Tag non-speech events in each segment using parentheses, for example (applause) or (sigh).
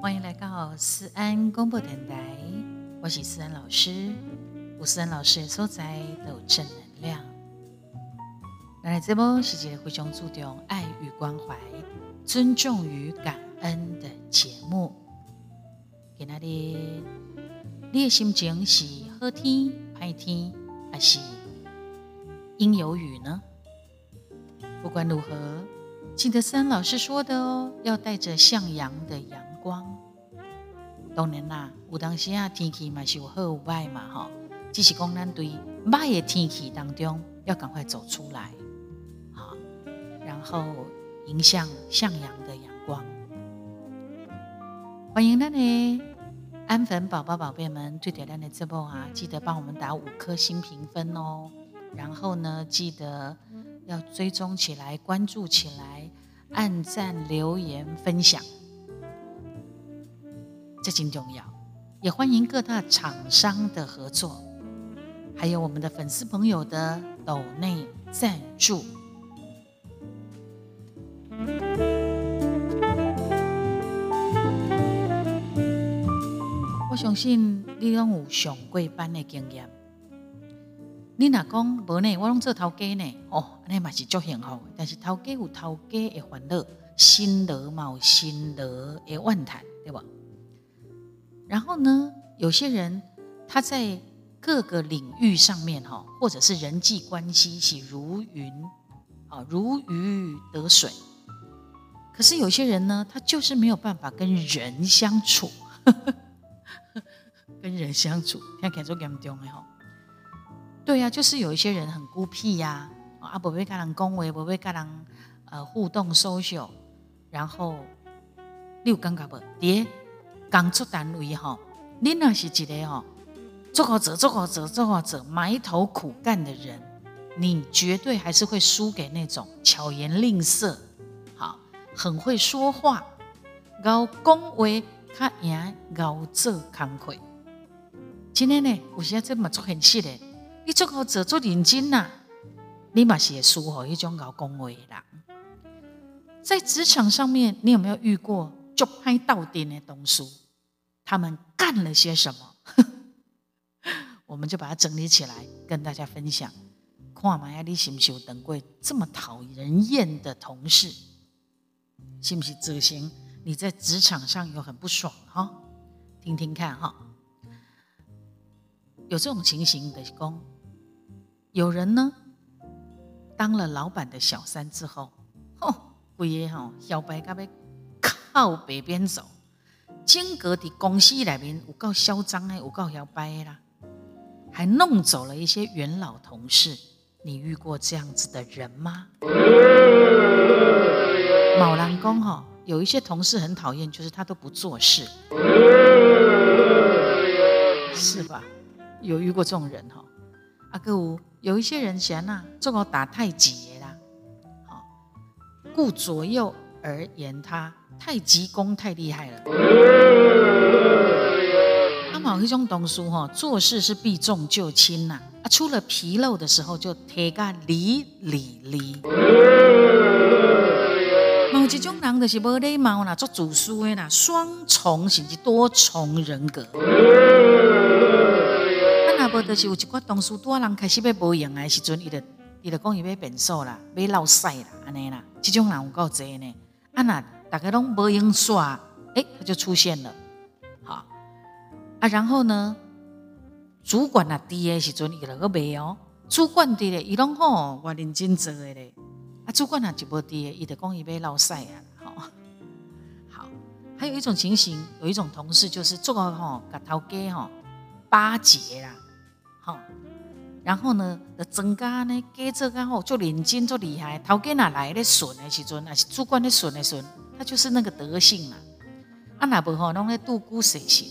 欢迎来到思安公播电台，我是思安老师。吴思安老师的所在都有正能量。来这波是一个非常注重爱与关怀、尊重与感恩的节目。给那里，你的心情是好天、坏天，还是阴有雨呢？不管如何，记得三老师说的哦，要带着向阳的阳光。当然啦，有当时啊，天气嘛是有好有坏嘛，哈。只是讲咱对坏的天气当中，要赶快走出来，好，然后迎向向阳的阳光。欢迎咱的安粉宝宝、宝贝们，对点亮的直播啊，记得帮我们打五颗星评分哦。然后呢，记得要追踪起来、关注起来、按赞、留言、分享，这挺重要。也欢迎各大厂商的合作。还有我们的粉丝朋友的抖内赞助，我相信你拢有上贵班的经验。你若讲无呢，我拢做头家呢，哦，安尼嘛是足幸福。但是头家有头家的烦恼，心得嘛有心得的万谈，对吧？然后呢，有些人他在。各个领域上面哈，或者是人际关系是如云啊，如鱼得水。可是有些人呢，他就是没有办法跟人相处，(laughs) 跟人相处，听起来做严重的哈。对呀，就是有一些人很孤僻呀，啊，不会跟人恭维，不会跟人呃互动 social，然后你有感觉不？爹，工作单位哈，你那是一个哈。做好者，做好者，做好者，埋头苦干的人，你绝对还是会输给那种巧言令色、好很会说话、高恭维、他赢高做慷慨。今天呢，我现在这么做很细的，你做好者做认真呐，你嘛是输吼一种高恭维啦。在职场上面，你有没有遇过就拍到点的东西？他们干了些什么？(laughs) 我们就把它整理起来，跟大家分享。看嘛，你是不是有等过这么讨人厌的同事？是不是执行你在职场上有很不爽哈？听听看哈。有这种情形的工，有人呢当了老板的小三之后，吼，不也吼，小白该被靠北边走，间隔的公司里面有够嚣张的，有够摇摆啦。还弄走了一些元老同事，你遇过这样子的人吗？卯兰公哈，有一些同事很讨厌，就是他都不做事，是吧？有遇过这种人哈？阿哥五有一些人嫌呐，这个打太极啦，好顾左右而言他，太极功太厉害了。某一种东西哈，做事是避重就轻呐，啊，出了纰漏的时候就贴个理理理。某一种人就是无礼貌啦，做主事的啦，双重甚至多重人格。啊，那无就是有一寡同事多人开始要无用的时阵，伊就伊就讲伊要变数啦，要闹屎啦，安尼啦，即种人有够多呢。啊，那大家拢无用耍，哎，他就出现了。好啊，然后呢？主管啊，低的时阵伊那个袂哦。主管低的，伊拢吼我认真做的咧。啊，主管啊就无低的，伊就讲伊要闹晒啊。好，好。还有一种情形，有一种同事就是做个吼，甲头家吼巴结啦，好。然后呢，就增加呢，加做个吼做认真做厉害。头家哪来咧顺的时阵，还是主管咧顺的顺，他就是那个德性啊。啊，那不吼，拢咧度孤谁性。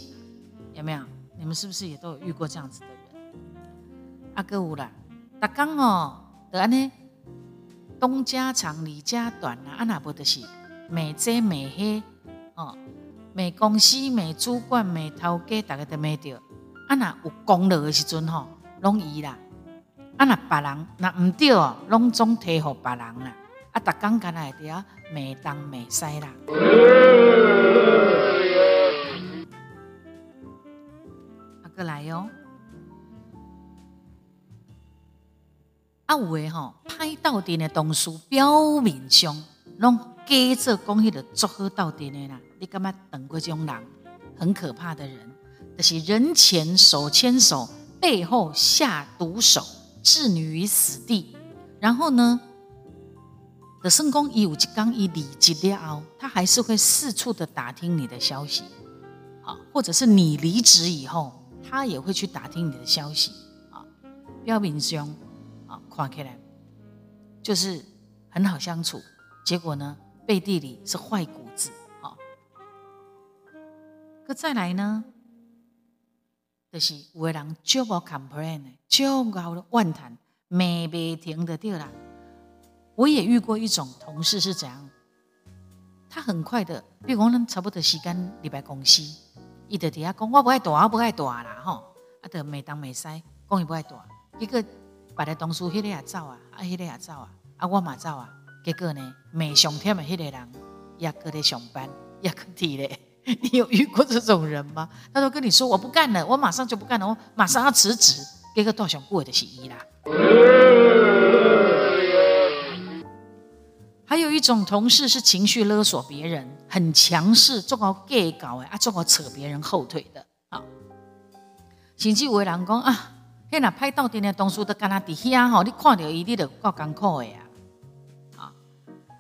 有没有？你们是不是也都有遇过这样子的人？阿哥有啦，大刚哦，得安呢，东家长李家短啊，阿那不得是美遮美黑哦，美公司美主管美头家，大家都没着。啊那有功劳的时阵吼，拢伊啦。啊那别人那唔对哦，拢总提互别人啦。啊，逐工干来伫啊，美东美西啦。啊，过来哟。啊，有诶吼，歹斗阵诶同事表面上拢假做讲迄个做好斗阵诶啦，你感觉等过种人很可怕的人，就是人前手牵手，背后下毒手，置你于死地。然后呢，的圣公一五七刚一离职了后，他还是会四处的打听你的消息，好，或者是你离职以后，他也会去打听你的消息，啊，标明兄啊。看起来就是很好相处，结果呢，背地里是坏骨子。好，可再来呢，就是有的人就无 complain 的，就搞了万谈，没没停的掉啦。我也遇过一种同事是怎样，他很快的，比如讲咱差不多时间礼拜公司，伊就底下讲我不爱躲，我不爱躲啦，吼，啊，得没当没塞，讲伊不爱躲，结果。别的同事迄个也走啊，啊，迄个也走啊，啊，我嘛走啊。结果呢，没上天的迄个人也搁在上班，也搁提嘞。(laughs) 你有遇过这种人吗？他都跟你说我不干了，我马上就不干了，我马上要辞职。结果到上过的是伊啦。还有一种同事是情绪勒索别人，很强势，做好 gay 搞诶，啊，做好扯别人后腿的。啊，甚至有人讲啊。迄若歹斗阵的同事都干那伫遐吼，你看到伊，你就够艰苦的啊！啊，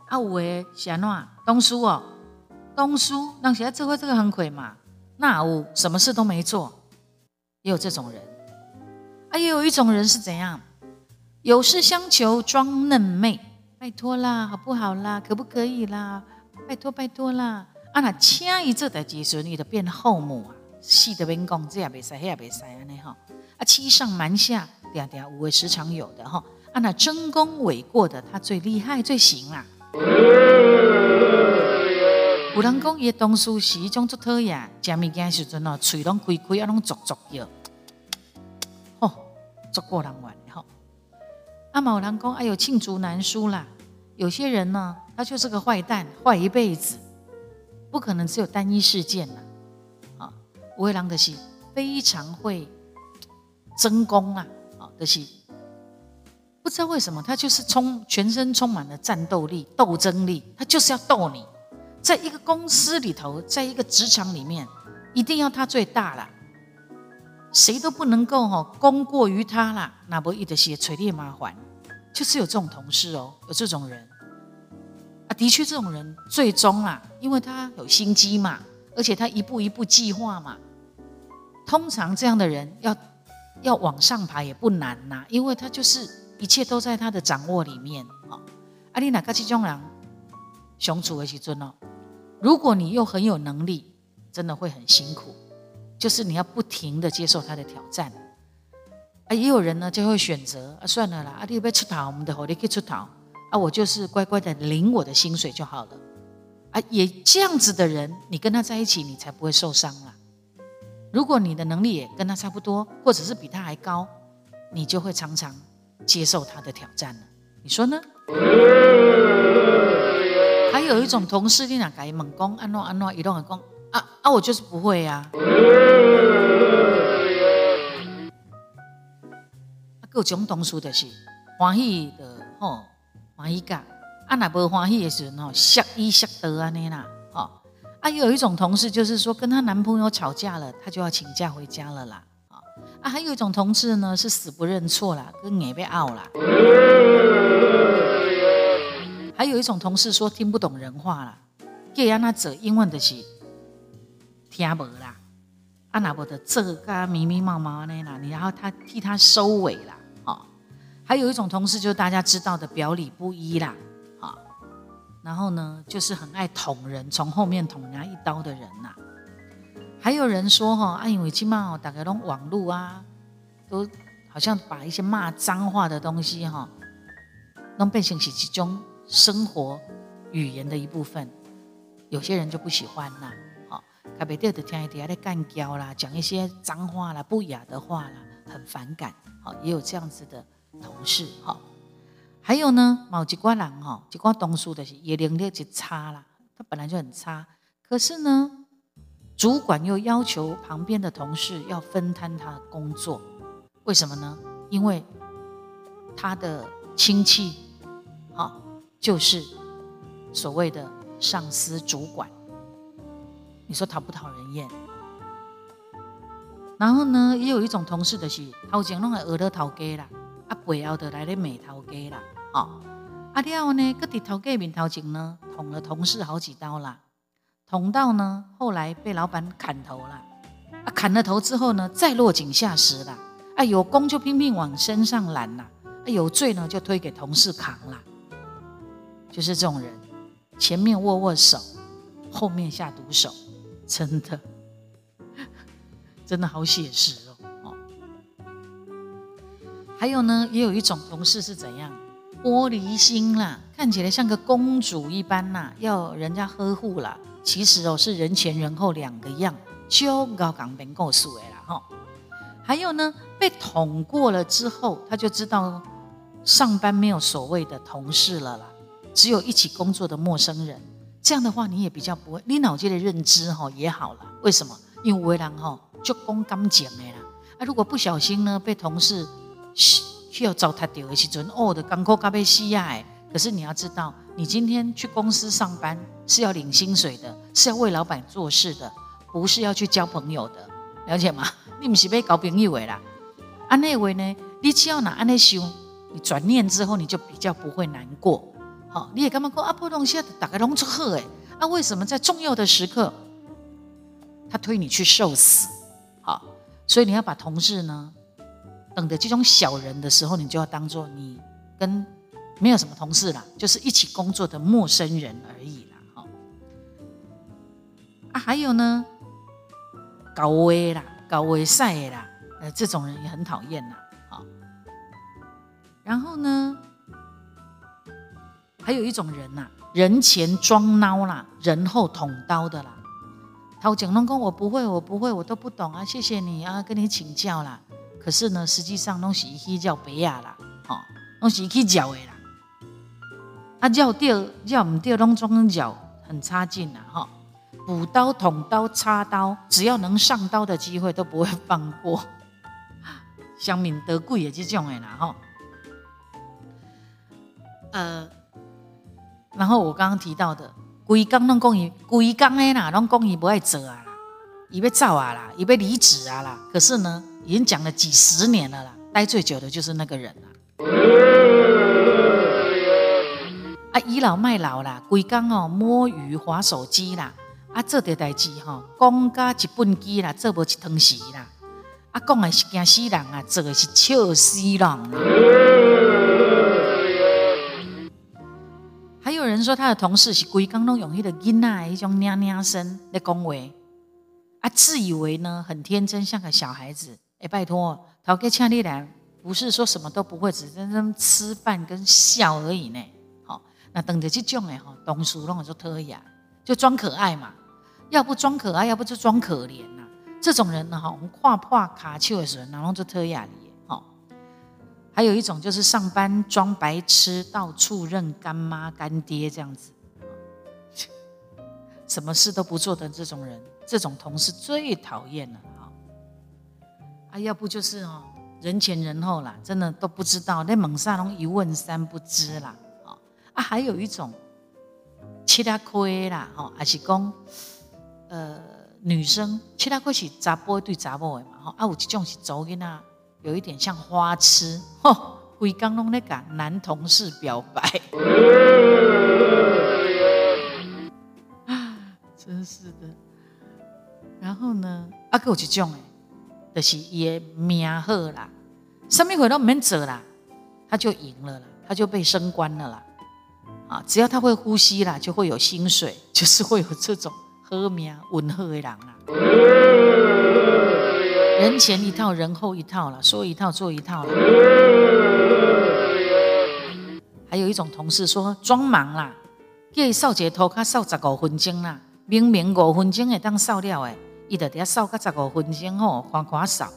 啊有诶是安怎？同事哦，同事，那现在做伙这个很亏嘛？那有什么事都没做，也有这种人。啊，也有一种人是怎样？有事相求装嫩妹，拜托啦，好不好啦？可不可以啦？拜托拜托啦！啊，那请伊做代志时，你就变后母啊，死的免讲，这也袂使，迄也袂使安尼吼。啊，欺上瞒下，嗲嗲无为，时常有的哈。啊，那争功诿过的，他最厉害，最行啦。有人讲伊东书是一种足讨厌，食物件时阵哦，嘴拢开开，啊，拢足足叫，吼，足过人玩的吼。啊，某人讲，哎呦，罄竹难书啦。有些人呢，他就是个坏蛋，坏一辈子，不可能只有单一事件呐。啊，有的人的是非常会。争功啊，啊，就是不知道为什么，他就是充全身充满了战斗力、斗争力，他就是要斗你。在一个公司里头，在一个职场里面，一定要他最大了，谁都不能够哈功过于他啦。那不一的些锤炼麻烦，就是有这种同事哦，有这种人啊，的确这种人最终啊，因为他有心机嘛，而且他一步一步计划嘛，通常这样的人要。要往上爬也不难呐，因为他就是一切都在他的掌握里面啊。阿丽娜卡这种人相处的时阵哦，如果你又很有能力，真的会很辛苦，就是你要不停的接受他的挑战。啊，也有人呢就会选择啊，算了啦，阿丽要出逃，我们的火力可以出逃啊，我就是乖乖的领我的薪水就好了。啊，也这样子的人，你跟他在一起，你才不会受伤啊。如果你的能力也跟他差不多，或者是比他还高，你就会常常接受他的挑战了。你说呢？有一种同事，你哪改猛攻，安诺安诺，移动很攻啊啊！我就是不会呀。各种同事的是欢喜的吼，欢喜噶。啊，那不欢喜的时候，吓一吓得安尼啦。啊，有一种同事就是说，跟她男朋友吵架了，她就要请假回家了啦。啊，啊，还有一种同事呢，是死不认错啦，跟眼被拗啦。还有一种同事说听不懂人话啦，给让他走英文的是听无啦，啊，那不的这个迷迷毛毛的啦，你然后他替他收尾啦。啊，还有一种同事就是大家知道的表里不一啦。然后呢，就是很爱捅人，从后面捅人家一刀的人呐。还有人说哈，啊，因为起码哦，大概拢网络啊，都好像把一些骂脏话的东西哈，弄变成是其中生活语言的一部分。有些人就不喜欢呐，好，特别对着听一点在干胶啦，讲一些脏话啦、不雅的话啦，很反感。好，也有这样子的同事哈。还有呢，某一寡人哈，一寡同事的是也能力就差啦，他本来就很差，可是呢，主管又要求旁边的同事要分摊他的工作，为什么呢？因为他的亲戚，好，就是所谓的上司主管，你说讨不讨人厌？然后呢，也有一种同事的是头前拢系学了头家啦，啊背后的来咧骂头家啦，哦，啊了后呢，搁伫头家面头前呢，捅了同事好几刀啦，捅到呢，后来被老板砍头了，啊砍了头之后呢，再落井下石啦，啊有功就拼命往身上揽啦，啊有罪呢就推给同事扛啦，就是这种人，前面握握手，后面下毒手，真的。(laughs) 真的好写实哦！哦，还有呢，也有一种同事是怎样玻璃心啦，看起来像个公主一般啦，要人家呵护啦。其实哦，是人前人后两个样，就高港边告诉的啦哈。还有呢，被捅过了之后，他就知道上班没有所谓的同事了啦，只有一起工作的陌生人。这样的话，你也比较不会，你脑筋的认知哈也好了。为什么？因为为人哈。就讲感情的啦，啊，如果不小心呢，被同事需要糟蹋掉的时阵，哦的艰苦加被死呀！可是你要知道，你今天去公司上班是要领薪水的，是要为老板做事的，不是要去交朋友的，了解吗？(laughs) 你不是被搞朋友的啦。安那位呢？你只要拿安那想，你转念之后，你就比较不会难过。好，你也干嘛讲啊？普通现在打个龙出贺哎，那为什么在重要的时刻，他推你去受死？好，所以你要把同事呢，等的这种小人的时候，你就要当做你跟没有什么同事啦，就是一起工作的陌生人而已啦。好，啊，还有呢，高危啦，高危赛啦，呃，这种人也很讨厌啦。好，然后呢，还有一种人呐，人前装孬啦，人后捅刀的啦。陶景龙讲：“我不会，我不会，我都不懂啊！谢谢你啊，跟你请教啦。可是呢，实际上拢是去叫别亚啦，哦，拢是去教的啦。啊，叫对叫唔对，拢装脚很差劲啊！哈，补刀、捅刀、插刀，只要能上刀的机会都不会放过。(laughs) 乡民得贵也是这种的啦，哈。呃，然后我刚刚提到的。”规工拢讲伊，规工诶啦，拢讲伊不爱做啊啦，伊要走啊啦，伊要离职啊啦。可是呢，已经讲了几十年了啦，待最久的就是那个人啦。啊，倚老卖老啦，规工哦摸鱼、划手机啦，啊做点代志吼，讲甲一本机啦，做无一汤匙啦。啊，讲的是惊死人啊，做的是笑死人。人说他的同事是规工拢用迄个囡仔一种娘娘声来恭维，啊，自以为呢很天真，像个小孩子。哎，拜托，陶哥请你来，不是说什么都不会，只是在吃饭跟笑而已呢。好，那等着这种哎哈，东叔弄就特雅，就装可爱嘛。要不装可爱，要不就装可怜呐。这种人呢哈，我们跨跨卡丘的时候，然后就特雅哩。还有一种就是上班装白痴，到处认干妈干爹这样子，什么事都不做的这种人，这种同事最讨厌了啊！要不就是哦，人前人后啦，真的都不知道，那猛沙龙一问三不知啦，啊啊，还有一种七大亏啦，哈，还是讲呃女生七大亏是杂波对杂波的嘛，哈，啊有一种是走囡仔。有一点像花痴，吼，(laughs) 鬼刚弄那个男同事表白，啊，(laughs) 真是的。然后呢，啊，有一种诶，就是也命好啦，什么活都免做啦，他就赢了啦，他就被升官了啦。啊，只要他会呼吸啦，就会有薪水，就是会有这种好命稳厚的人啦。人前一套，人后一套了，说一套做一套了。还有一种同事说装忙啦，叫伊扫一个拖卡扫十五分钟啦，明明五分钟会当扫了诶，伊就得扫个十五分钟吼，夸夸扫，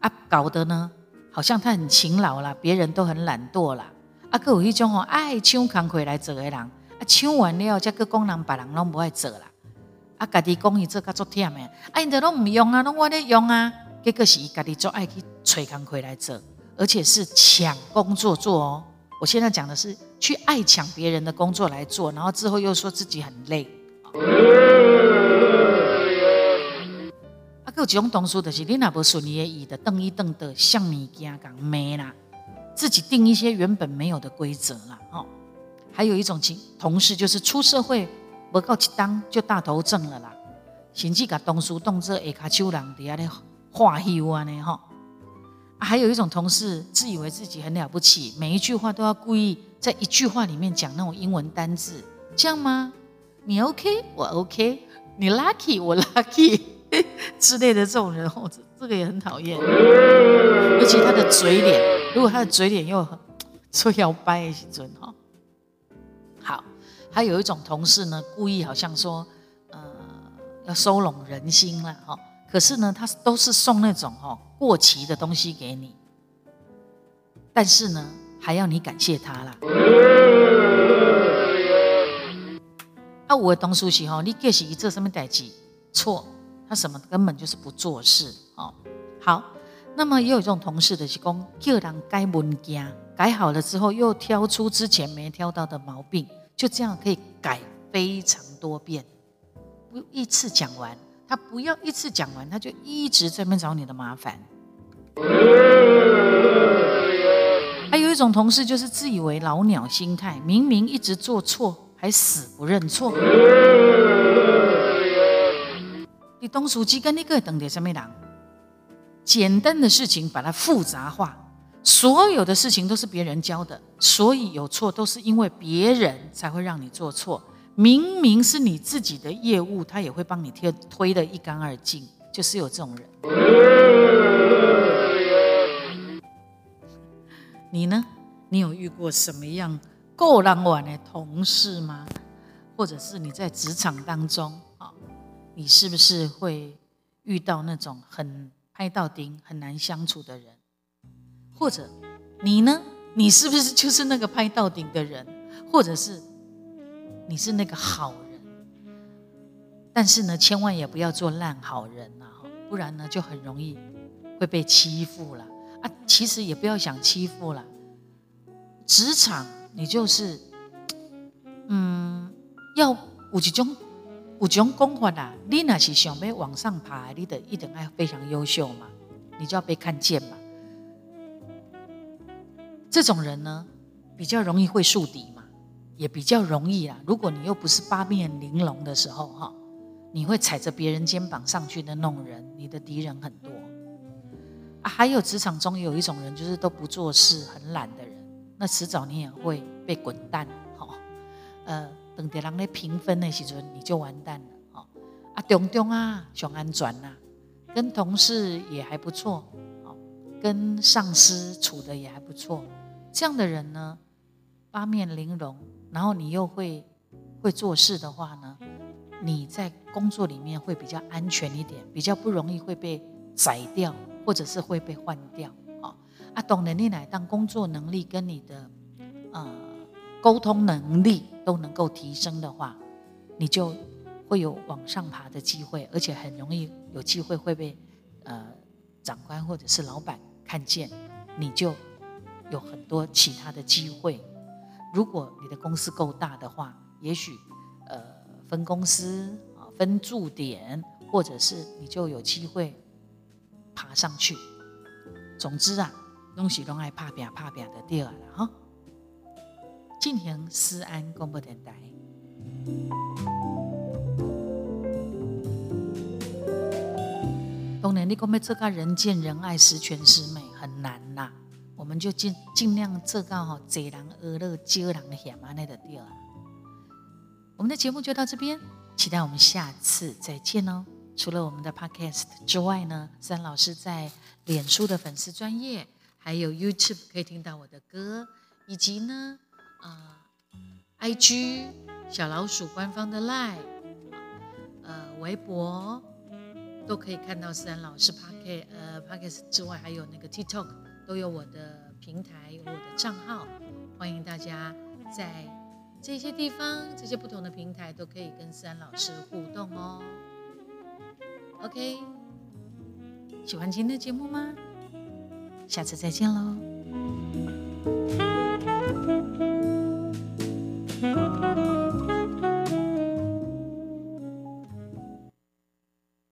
啊搞得呢，好像他很勤劳啦，别人都很懒惰啦，啊，佮有迄种吼爱抢工课来做的人，啊，抢完了才佮讲人别人拢无爱做啦，啊，家己讲伊做甲足忝的，啊，因着拢毋用啊，拢我咧用啊，结果是伊家己做爱去找工课来做，而且是抢工作做哦。我现在讲的是去爱抢别人的工作来做，然后之后又说自己很累。啊，有一种同事就是你若无顺利的意的，瞪一瞪的像物件讲骂啦，自己定一些原本没有的规则啦。哦，还有一种情同事就是出社会不够一当就大头症了啦，甚至甲同事当做下骹手人伫遐咧化休安尼吼。还有一种同事自以为自己很了不起，每一句话都要故意在一句话里面讲那种英文单字，这样吗？你 OK，我 OK，你 lucky，我 lucky (laughs) 之类的这种人，哦，这这个也很讨厌。尤其他的嘴脸，如果他的嘴脸又很说摇摆的时阵哈。(tsk) 好，还有一种同事呢，故意好像说，呃，要收拢人心了哈。可是呢，他都是送那种哦过期的东西给你，但是呢，还要你感谢他啦。啊，我的东书是吼，你计是一做什么代志错，他什么根本就是不做事哦。好，那么也有这种同事的是讲，叫人改文件，改好了之后又挑出之前没挑到的毛病，就这样可以改非常多遍，不一次讲完。他不要一次讲完，他就一直在那找你的麻烦。还有一种同事就是自以为老鸟心态，明明一直做错还死不认错。你东书记跟那个等的什么人？简单的事情把它复杂化，所有的事情都是别人教的，所以有错都是因为别人才会让你做错。明明是你自己的业务，他也会帮你推推的一干二净，就是有这种人。你呢？你有遇过什么样够狼玩的同事吗？或者是你在职场当中啊，你是不是会遇到那种很拍到顶、很难相处的人？或者你呢？你是不是就是那个拍到顶的人？或者是？你是那个好人，但是呢，千万也不要做烂好人呐，不然呢，就很容易会被欺负了啊。其实也不要想欺负了，职场你就是，嗯，要有一种有一种讲法啦。你那是想要往上爬，你的一定要非常优秀嘛，你就要被看见嘛。这种人呢，比较容易会树敌嘛。也比较容易啊。如果你又不是八面玲珑的时候，哈，你会踩着别人肩膀上去的那种人，你的敌人很多啊。还有职场中有一种人，就是都不做事、很懒的人，那迟早你也会被滚蛋，哈。呃，等别人来评分的时候，你就完蛋了，哈。啊，中中啊，上安转呐，跟同事也还不错，跟上司处的也还不错，这样的人呢，八面玲珑。然后你又会会做事的话呢，你在工作里面会比较安全一点，比较不容易会被宰掉，或者是会被换掉。啊啊，懂能力来当工作能力跟你的呃沟通能力都能够提升的话，你就会有往上爬的机会，而且很容易有机会会被呃长官或者是老板看见，你就有很多其他的机会。如果你的公司够大的话，也许呃分公司啊分驻点，或者是你就有机会爬上去。总之啊，东西都爱怕表怕表的第二了哈。晋行思安广播电台。当然，你讲要做个人见人爱、十全十美，很难呐。我们就尽尽量做到哈，济人而乐，少人嫌啊，那的对了。我们的节目就到这边，期待我们下次再见哦。除了我们的 Podcast 之外呢，三老师在脸书的粉丝专业，还有 YouTube 可以听到我的歌，以及呢，啊，IG 小老鼠官方的 Line，呃，微博都可以看到三老师 Podcast 呃 Podcast 之外，还有那个 TikTok。都有我的平台，有我的账号，欢迎大家在这些地方、这些不同的平台都可以跟思安老师互动哦。OK，喜欢今天的节目吗？下次再见喽。